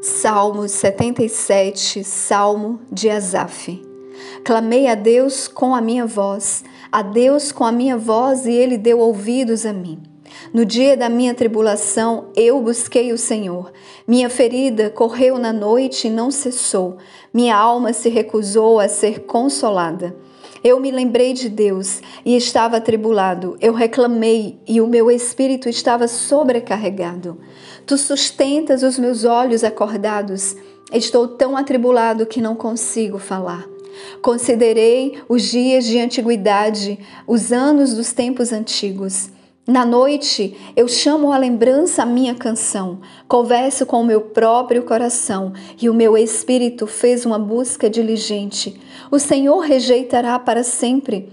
Salmo 77, Salmo de Asaf. Clamei a Deus com a minha voz, a Deus com a minha voz, e ele deu ouvidos a mim. No dia da minha tribulação, eu busquei o Senhor. Minha ferida correu na noite e não cessou. Minha alma se recusou a ser consolada. Eu me lembrei de Deus e estava atribulado. Eu reclamei e o meu espírito estava sobrecarregado. Tu sustentas os meus olhos acordados. Estou tão atribulado que não consigo falar. Considerei os dias de antiguidade, os anos dos tempos antigos. Na noite eu chamo à lembrança a minha canção, converso com o meu próprio coração e o meu espírito fez uma busca diligente. O Senhor rejeitará para sempre.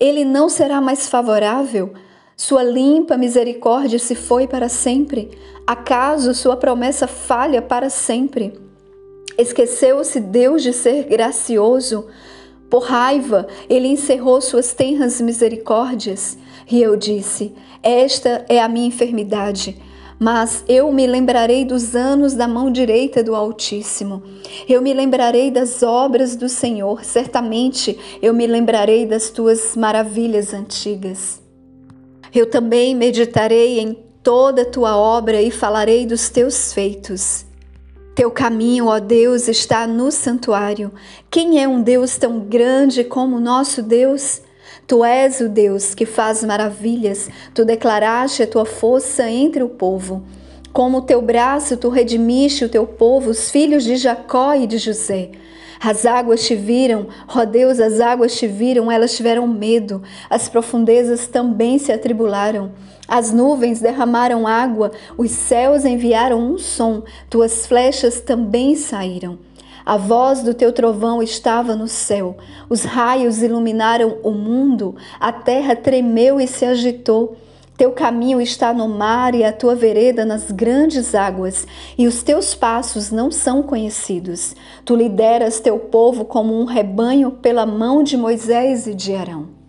Ele não será mais favorável. Sua limpa misericórdia se foi para sempre. Acaso sua promessa falha para sempre? Esqueceu-se Deus de ser gracioso? Por raiva, ele encerrou suas tenras misericórdias. E eu disse: Esta é a minha enfermidade. Mas eu me lembrarei dos anos da mão direita do Altíssimo. Eu me lembrarei das obras do Senhor. Certamente eu me lembrarei das tuas maravilhas antigas. Eu também meditarei em toda a tua obra e falarei dos teus feitos. Teu caminho, ó Deus, está no santuário. Quem é um Deus tão grande como o nosso Deus? Tu és o Deus que faz maravilhas, tu declaraste a tua força entre o povo. Como o teu braço tu redimiste o teu povo, os filhos de Jacó e de José. As águas te viram, ó Deus, as águas te viram, elas tiveram medo, as profundezas também se atribularam. As nuvens derramaram água, os céus enviaram um som, tuas flechas também saíram. A voz do teu trovão estava no céu, os raios iluminaram o mundo, a terra tremeu e se agitou. Teu caminho está no mar e a tua vereda nas grandes águas, e os teus passos não são conhecidos. Tu lideras teu povo como um rebanho pela mão de Moisés e de Arão.